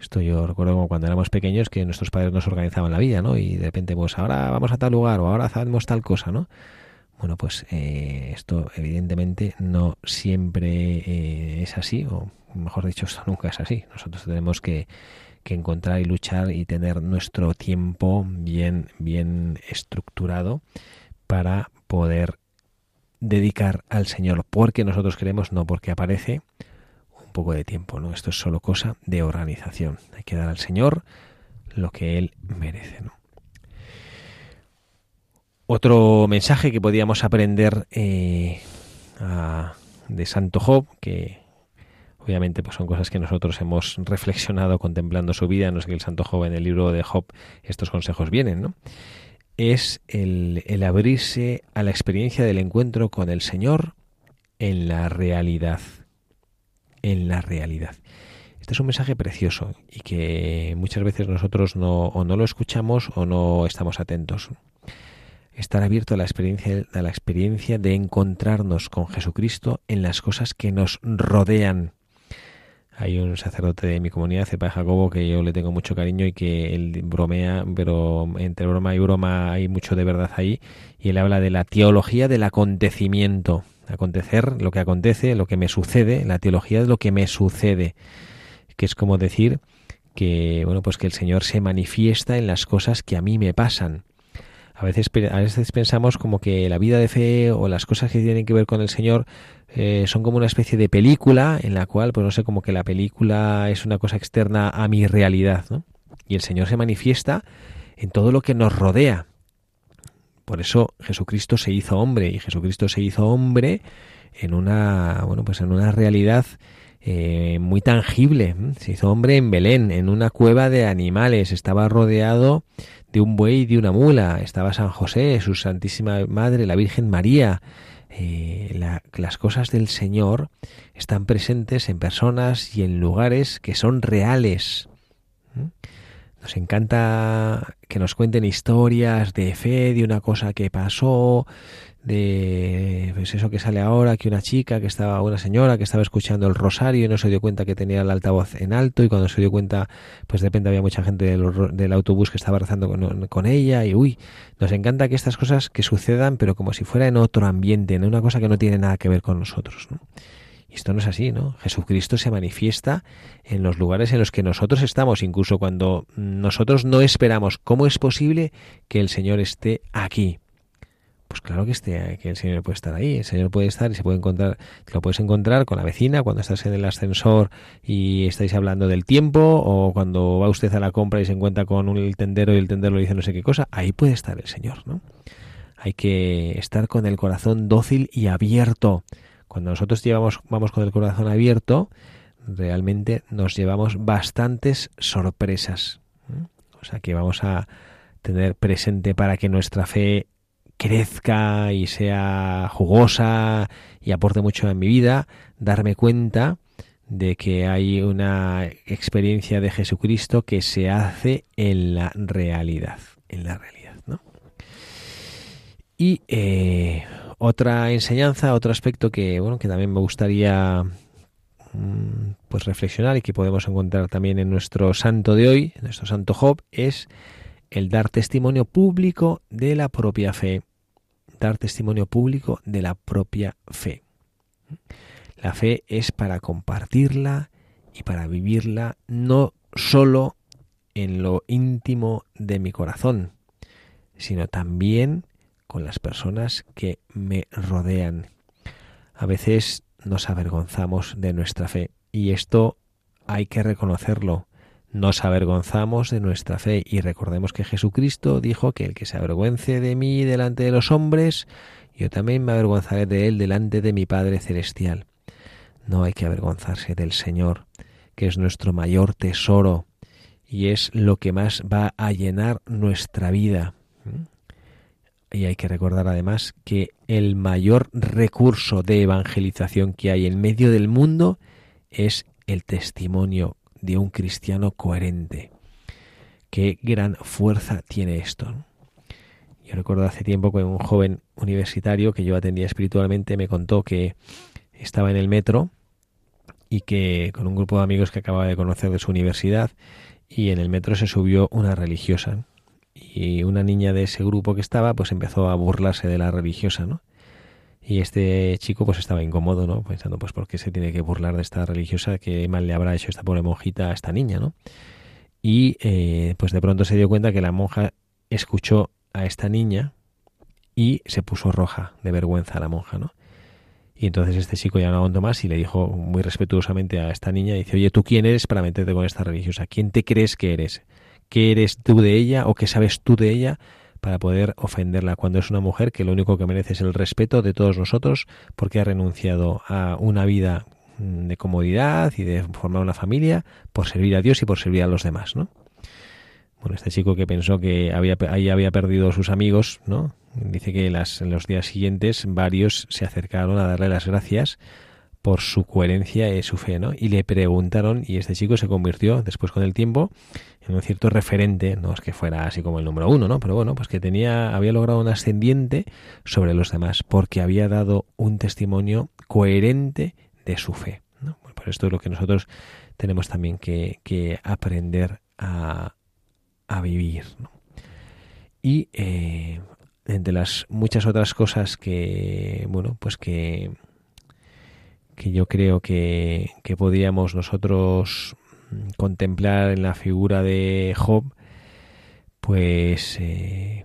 Esto yo recuerdo como cuando éramos pequeños que nuestros padres nos organizaban la vida, ¿no? Y de repente, pues ahora vamos a tal lugar o ahora hacemos tal cosa, ¿no? Bueno, pues eh, esto evidentemente no siempre eh, es así, o mejor dicho, esto nunca es así. Nosotros tenemos que, encontrar y luchar y tener nuestro tiempo bien, bien estructurado para poder dedicar al Señor porque nosotros queremos, no porque aparece un poco de tiempo, ¿no? Esto es solo cosa de organización. Hay que dar al Señor lo que Él merece, Otro mensaje que podíamos aprender eh, de Santo Job, que Obviamente, pues son cosas que nosotros hemos reflexionado contemplando su vida. No es que el santo joven en el libro de Job estos consejos vienen, ¿no? Es el abrirse a la experiencia del encuentro con el Señor en la realidad. En la realidad. Este es un mensaje precioso y que muchas veces nosotros no, o no lo escuchamos o no estamos atentos. Estar abierto a la experiencia, a la experiencia de encontrarnos con Jesucristo en las cosas que nos rodean. Hay un sacerdote de mi comunidad, Cepa Jacobo, que yo le tengo mucho cariño y que él bromea, pero entre broma y broma hay mucho de verdad ahí. Y él habla de la teología del acontecimiento. Acontecer, lo que acontece, lo que me sucede. La teología es lo que me sucede que es como decir que bueno pues que el Señor se manifiesta en las cosas que a mí me pasan. A veces, a veces pensamos como que la vida de fe o las cosas que tienen que ver con el Señor eh, son como una especie de película en la cual, pues no sé, como que la película es una cosa externa a mi realidad, ¿no? Y el Señor se manifiesta en todo lo que nos rodea. Por eso Jesucristo se hizo hombre y Jesucristo se hizo hombre en una, bueno, pues en una realidad eh, muy tangible. Se hizo hombre en Belén, en una cueva de animales. Estaba rodeado de un buey y de una mula. Estaba San José, su Santísima Madre, la Virgen María. Eh, las cosas del Señor están presentes en personas y en lugares que son reales. Nos encanta que nos cuenten historias de fe, de una cosa que pasó, de pues eso que sale ahora, que una chica, que estaba, una señora que estaba escuchando el rosario y no se dio cuenta que tenía el altavoz en alto y cuando se dio cuenta, pues de repente había mucha gente del, autobús que estaba rezando con, ella y uy, nos encanta que estas cosas que sucedan, pero como si fuera en otro ambiente, en una cosa que no tiene nada que ver con nosotros, ¿no? Y esto no es así, ¿no? Jesucristo se manifiesta en los lugares en los que nosotros estamos, incluso cuando nosotros no esperamos. ¿Cómo es posible que el Señor esté aquí? Pues claro que esté, que el Señor puede estar ahí. El Señor puede estar y se puede encontrar, lo puedes encontrar con la vecina cuando estás en el ascensor y estáis hablando del tiempo, o cuando va usted a la compra y se encuentra con un, tendero y el tendero le dice no sé qué cosa. Ahí puede estar el Señor, ¿no? Hay que estar con el corazón dócil y abierto. Cuando nosotros llevamos, vamos con el corazón abierto, realmente nos llevamos bastantes sorpresas. O sea que vamos a tener presente para que nuestra fe crezca y sea jugosa y aporte mucho en mi vida, darme cuenta de que hay una experiencia de Jesucristo que se hace en la realidad, en la realidad, ¿no? Y eh, otra enseñanza, otro aspecto que bueno, que también me gustaría mm, pues reflexionar y que podemos encontrar también en nuestro santo de hoy, en nuestro santo Job, es el dar testimonio público de la propia fe dar testimonio público de la propia fe. La fe es para compartirla y para vivirla no solo en lo íntimo de mi corazón, sino también con las personas que me rodean. A veces nos avergonzamos de nuestra fe y esto hay que reconocerlo nos avergonzamos de nuestra fe y recordemos que Jesucristo dijo que el que se avergüence de mí delante de los hombres, yo también me avergonzaré de él delante de mi Padre Celestial. No hay que avergonzarse del Señor, que es nuestro mayor tesoro y es lo que más va a llenar nuestra vida. Y hay que recordar además que el mayor recurso de evangelización que hay en medio del mundo es el testimonio de un cristiano coherente. Qué gran fuerza tiene esto. Yo recuerdo hace tiempo que un joven universitario que yo atendía espiritualmente me contó que estaba en el metro y que con un grupo de amigos que acababa de conocer de su universidad y en el metro se subió una religiosa y una niña de ese grupo que estaba pues empezó a burlarse de la religiosa, ¿no? Y este chico pues estaba incómodo, ¿no? Pensando, pues, ¿por qué se tiene que burlar de esta religiosa? ¿Qué mal le habrá hecho esta pobre monjita a esta niña, ¿no? Y eh, pues de pronto se dio cuenta que la monja escuchó a esta niña y se puso roja de vergüenza a la monja, ¿no? Y entonces este chico ya no aguantó más y le dijo muy respetuosamente a esta niña, dice, oye, ¿tú quién eres para meterte con esta religiosa? ¿Quién te crees que eres? ¿Qué eres tú de ella o qué sabes tú de ella para poder ofenderla cuando es una mujer que lo único que merece es el respeto de todos nosotros porque ha renunciado a una vida de comodidad y de formar una familia por servir a Dios y por servir a los demás, ¿no? Bueno, este chico que pensó que había, ahí había perdido sus amigos, ¿no? Dice que las, en los días siguientes varios se acercaron a darle las gracias por su coherencia y su fe, ¿no? Y le preguntaron, y este chico se convirtió después con el tiempo en un cierto referente, no es que fuera así como el número uno, ¿no? Pero bueno, pues que tenía, había logrado un ascendiente sobre los demás, porque había dado un testimonio coherente de su fe. por esto es lo que nosotros tenemos también que, que aprender a, a vivir. Y eh, entre las muchas otras cosas que, bueno, pues que, que yo creo que, que podíamos nosotros contemplar en la figura de Job, pues eh,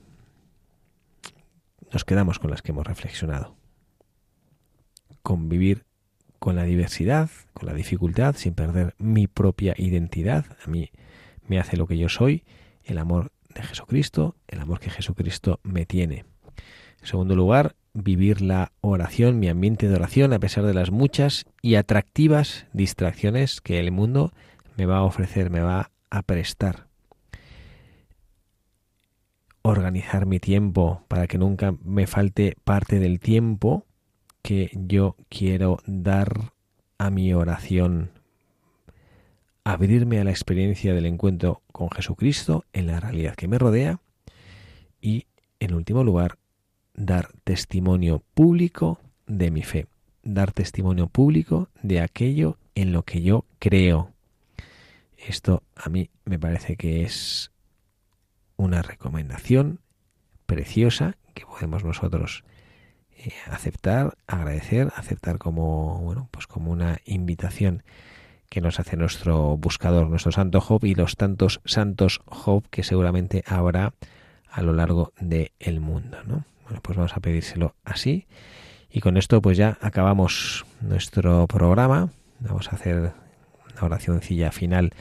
nos quedamos con las que hemos reflexionado. Convivir con la diversidad, con la dificultad, sin perder mi propia identidad. A mí me hace lo que yo soy el amor de Jesucristo, el amor que Jesucristo me tiene. En segundo lugar, vivir la oración, mi ambiente de oración, a pesar de las muchas y atractivas distracciones que el mundo me va a ofrecer, me va a prestar. Organizar mi tiempo para que nunca me falte parte del tiempo que yo quiero dar a mi oración abrirme a la experiencia del encuentro con Jesucristo en la realidad que me rodea y, en último lugar, dar testimonio público de mi fe, dar testimonio público de aquello en lo que yo creo. Esto a mí me parece que es una recomendación preciosa que podemos nosotros eh, aceptar, agradecer, aceptar como bueno, pues como una invitación que nos hace nuestro buscador, nuestro santo Job y los tantos santos Job que seguramente habrá a lo largo del el mundo. ¿no? Bueno, pues vamos a pedírselo así. Y con esto pues ya acabamos nuestro programa. Vamos a hacer una oracióncilla final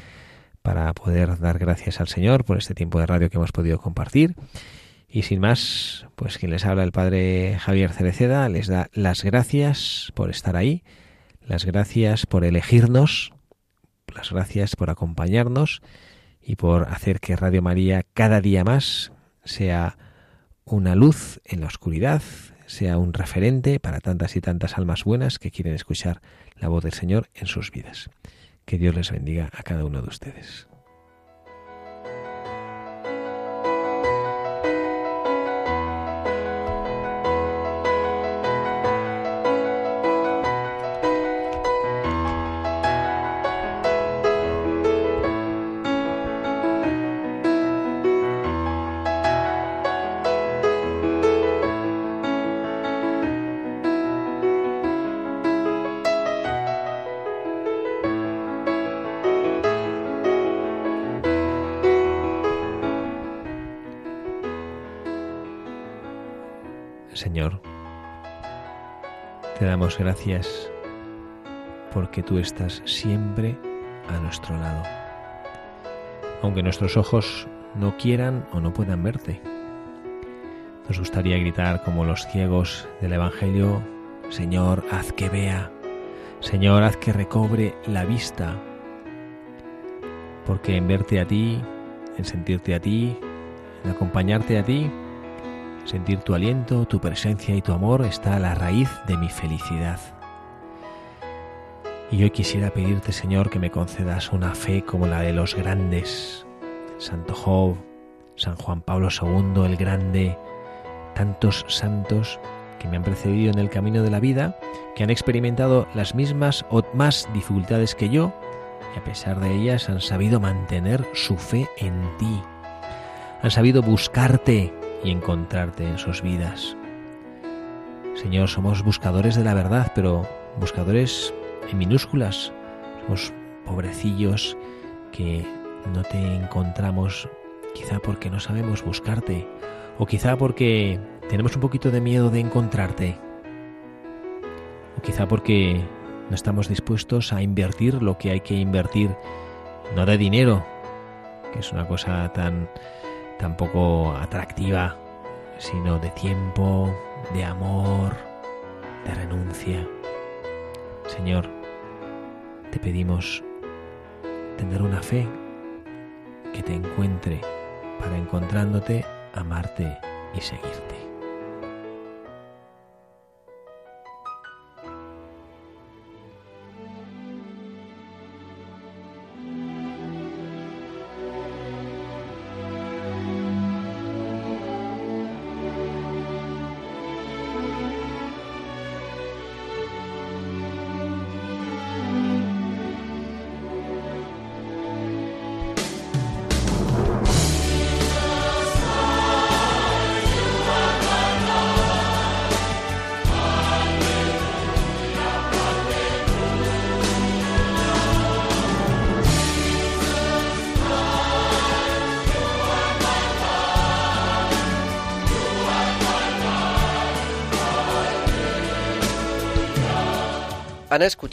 para poder dar gracias al Señor por este tiempo de radio que hemos podido compartir. Y sin más, pues quien les habla el Padre Javier Cereceda les da las gracias por estar ahí, las gracias por elegirnos las gracias por acompañarnos y por hacer que Radio María cada día más sea una luz en la oscuridad, sea un referente para tantas y tantas almas buenas que quieren escuchar la voz del Señor en sus vidas. Que Dios les bendiga a cada uno de ustedes. Te damos gracias porque tú estás siempre a nuestro lado, aunque nuestros ojos no quieran o no puedan verte. Nos gustaría gritar como los ciegos del Evangelio, Señor, haz que vea, Señor, haz que recobre la vista, porque en verte a ti, en sentirte a ti, en acompañarte a ti, Sentir tu aliento, tu presencia y tu amor está a la raíz de mi felicidad. Y yo quisiera pedirte, Señor, que me concedas una fe como la de los grandes, Santo Job, San Juan Pablo II el Grande, tantos santos que me han precedido en el camino de la vida, que han experimentado las mismas o más dificultades que yo, y a pesar de ellas han sabido mantener su fe en ti. Han sabido buscarte y encontrarte en sus vidas. Señor, somos buscadores de la verdad, pero buscadores en minúsculas. Somos pobrecillos que no te encontramos quizá porque no sabemos buscarte o quizá porque tenemos un poquito de miedo de encontrarte o quizá porque no estamos dispuestos a invertir lo que hay que invertir, no de dinero, que es una cosa tan tampoco atractiva, sino de tiempo, de amor, de renuncia. Señor, pedimos tener una fe que te encuentre para encontrándote, amarte y seguirte.